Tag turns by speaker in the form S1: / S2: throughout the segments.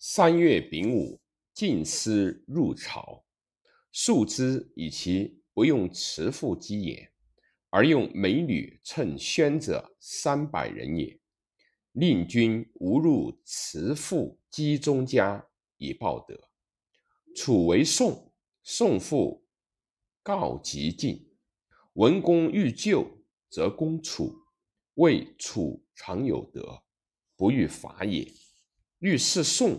S1: 三月丙午，晋师入朝，庶之以其不用慈父姬也，而用美女称宣者三百人也。令君无入慈父姬中家以报德。楚为宋，宋父告急晋。文公欲救，则攻楚。谓楚常有德，不欲伐也。欲事宋，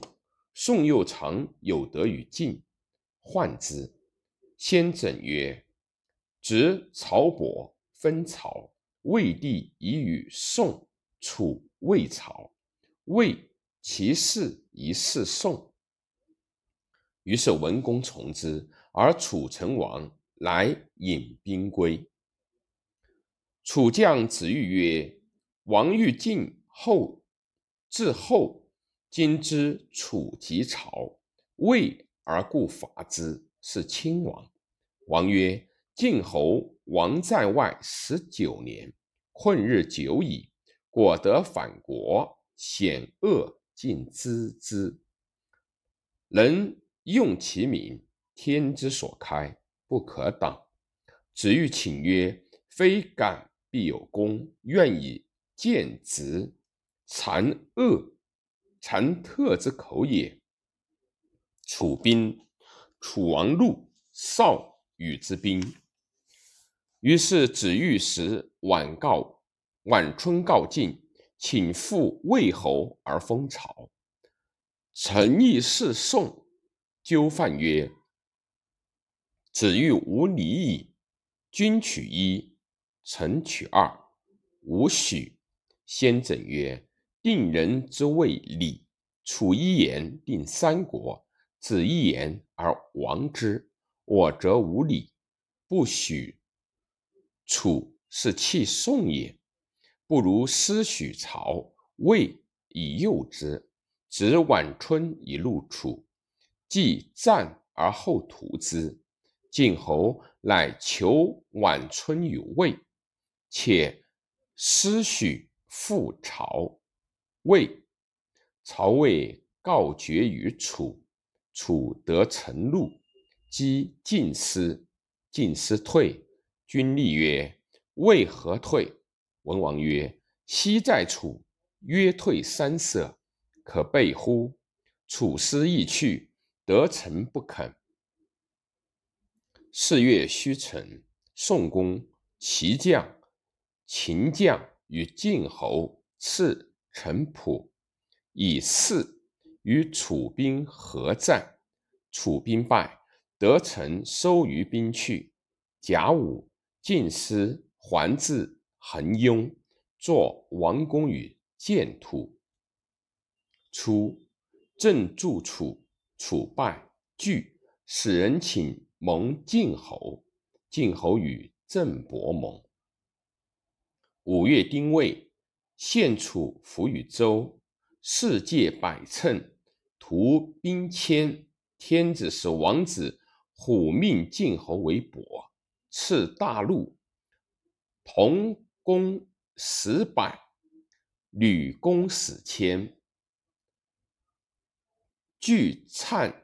S1: 宋又常有德于晋，患之。先轸曰：“执曹伯分曹，魏帝以与宋、楚、魏、曹。魏其事宜事宋。”于是文公从之，而楚成王来引兵归。楚将子玉曰：“王欲晋后，至后。”今之楚及曹，魏而故伐之，是亲王。王曰：“晋侯王在外十九年，困日久矣，果得反国，险恶尽知之。能用其民，天之所开，不可挡。”子欲请曰：“非敢必有功，愿以见直残恶。”臣特之口也。楚兵，楚王怒，少与之兵。于是子欲时晚告晚春告晋，请复魏侯而封朝。臣亦是宋，纠犯曰：“子欲无礼矣。君取一，臣取二，吾许。”先轸曰。定人之谓礼，楚一言定三国，子一言而亡之。我则无礼，不许。楚是弃宋也，不如师许曹魏以诱之，执晚春以入楚，既战而后屠之。晋侯乃求晚春于魏，且师许复朝。魏曹魏告绝于楚，楚得臣怒，击晋师，晋师退。君立曰：“为何退？”文王曰：“昔在楚，约退三舍，可备乎？”楚师亦去，得臣不肯。四月虚臣，宋公齐将、秦将与晋侯刺。陈普以四与楚兵合战，楚兵败，得臣收于兵去。甲午，晋师还至衡雍，作王公与建土。初，郑助楚，楚败，惧，使人请蒙晋侯。晋侯与郑伯盟。五月丁未。献楚服于周，世界百乘，图兵千。天子使王子虎命晋侯为伯，赐大禄，同公十百，吕公使千，具粲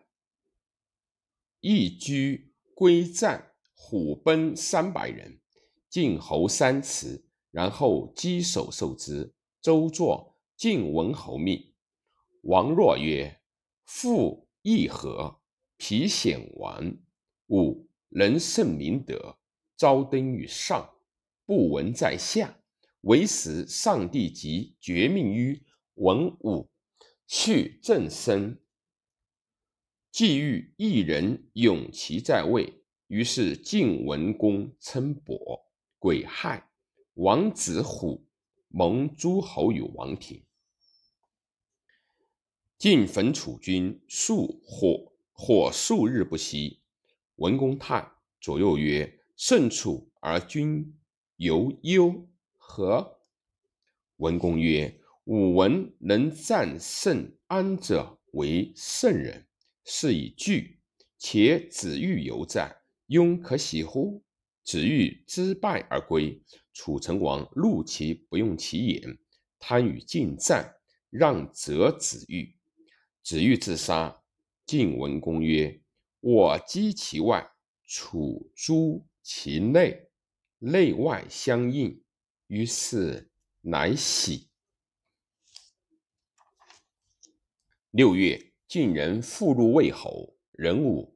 S1: 一居归战，虎奔三百人，晋侯三辞。然后稽首受之。周作晋文侯命。王若曰：“父义和，皮显完，武能胜明德，昭登于上，不闻在下。唯使上帝即绝命于文武，去正身。既欲一人永其在位，于是晋文公称伯，癸亥。”王子虎蒙诸侯于王庭，晋焚楚军数火火数日不息。文公叹，左右曰：“胜楚而君犹忧何？”文公曰：“吾闻能战胜安者为圣人，是以惧。且子欲犹在，庸可喜乎？”子欲知败而归，楚成王怒其不用其言，贪与晋战，让则子欲。子欲自杀。晋文公曰：“我击其外，楚诸其内，内外相应，于是乃喜。”六月，晋人复入魏侯。人五，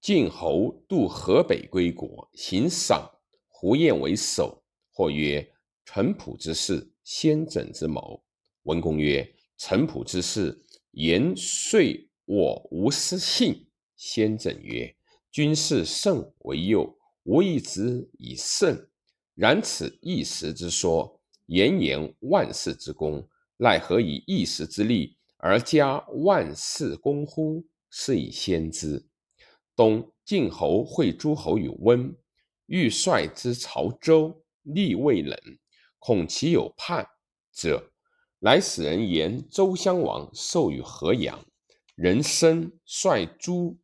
S1: 晋侯渡河北归国，行赏。胡彦为首。或曰：“陈普之事，先轸之谋。”文公曰：“陈普之事，言遂。”我无失信。先轸曰：“君事胜为右，吾亦之以胜。然此一时之说，言言万世之功，奈何以一时之力而加万世功乎？是以先知。”东，晋侯会诸侯于温，欲率之朝周，力未冷，恐其有叛者，乃使人言周襄王授予河阳。人生率诸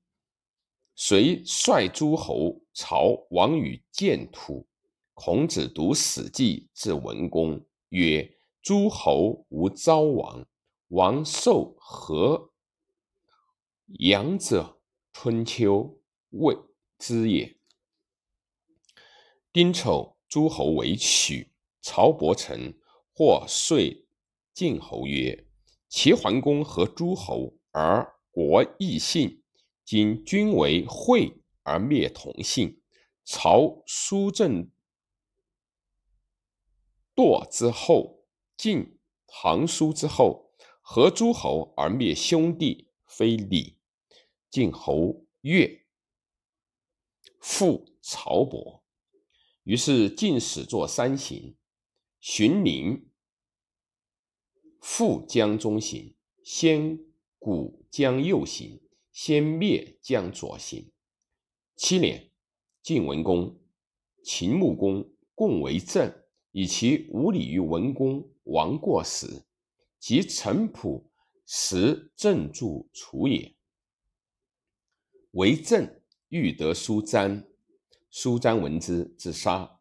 S1: 随率诸侯朝王于建土。孔子读《史记》至文公，曰：“诸侯无昭王，王受何阳者？春秋未之也。”丁丑，诸侯为取。曹伯成或遂晋侯曰：“齐桓公和诸侯。”而国异姓，今君为惠而灭同姓。曹叔正堕之后，晋唐叔之后，合诸侯而灭兄弟，非礼。晋侯乐，复曹伯。于是晋使作三行：荀林，复江中行，先。古江右行，先灭江左行。七年，晋文公、秦穆公共为政，以其无礼于文公，亡过时，及陈普时政助楚也。为政欲得书瞻，书瞻闻之，自杀。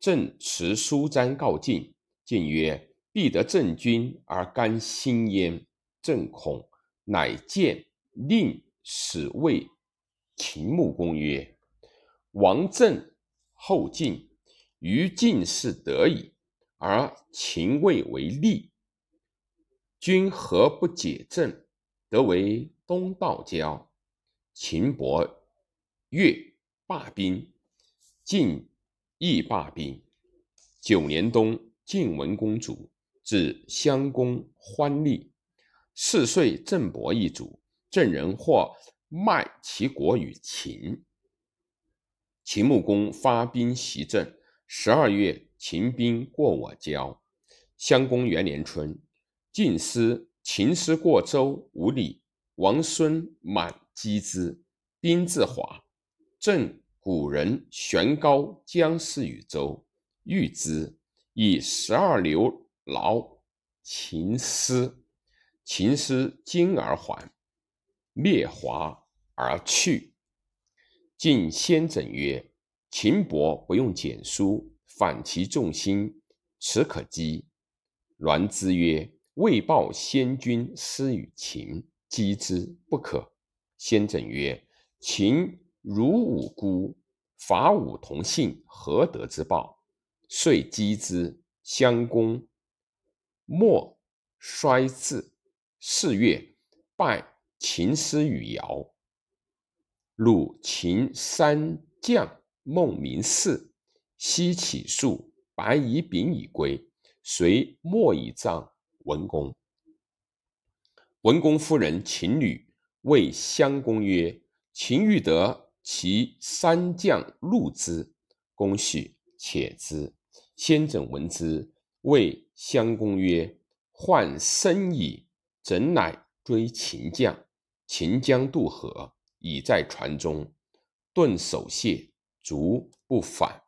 S1: 郑持书瞻告晋，晋曰：“必得郑君而甘心焉。”郑恐。乃见令使谓秦穆公曰：“王政后晋，于晋是得矣，而秦魏为利。君何不解政，得为东道交？”秦伯越罢兵，晋亦罢兵。九年冬，晋文公主至襄公欢立。四岁，郑伯一主，郑人或卖其国与秦。秦穆公发兵袭郑。十二月，秦兵过我郊。襄公元年春，晋师秦师过周无礼，王孙满击之，兵自华。正古人悬高将士于周，遇之，以十二流劳秦师。秦师惊而还，灭华而去。晋先轸曰：“秦伯不用简书，反其众心，此可击。”栾之曰：“未报先君师与秦，击之不可。”先轸曰：“秦如吾孤，伐吾同姓，何德之报？”遂击之。襄公莫衰至。四月，拜秦师于尧。鲁秦三将孟明氏，西起数，白乙丙以归，随莫以葬文公。文公夫人秦女谓襄公曰：“秦欲得其三将入之。”公许，且之。先轸闻之，谓襄公曰：“患生矣。”怎乃追秦将？秦将渡河，已在船中，顿守谢，卒不返。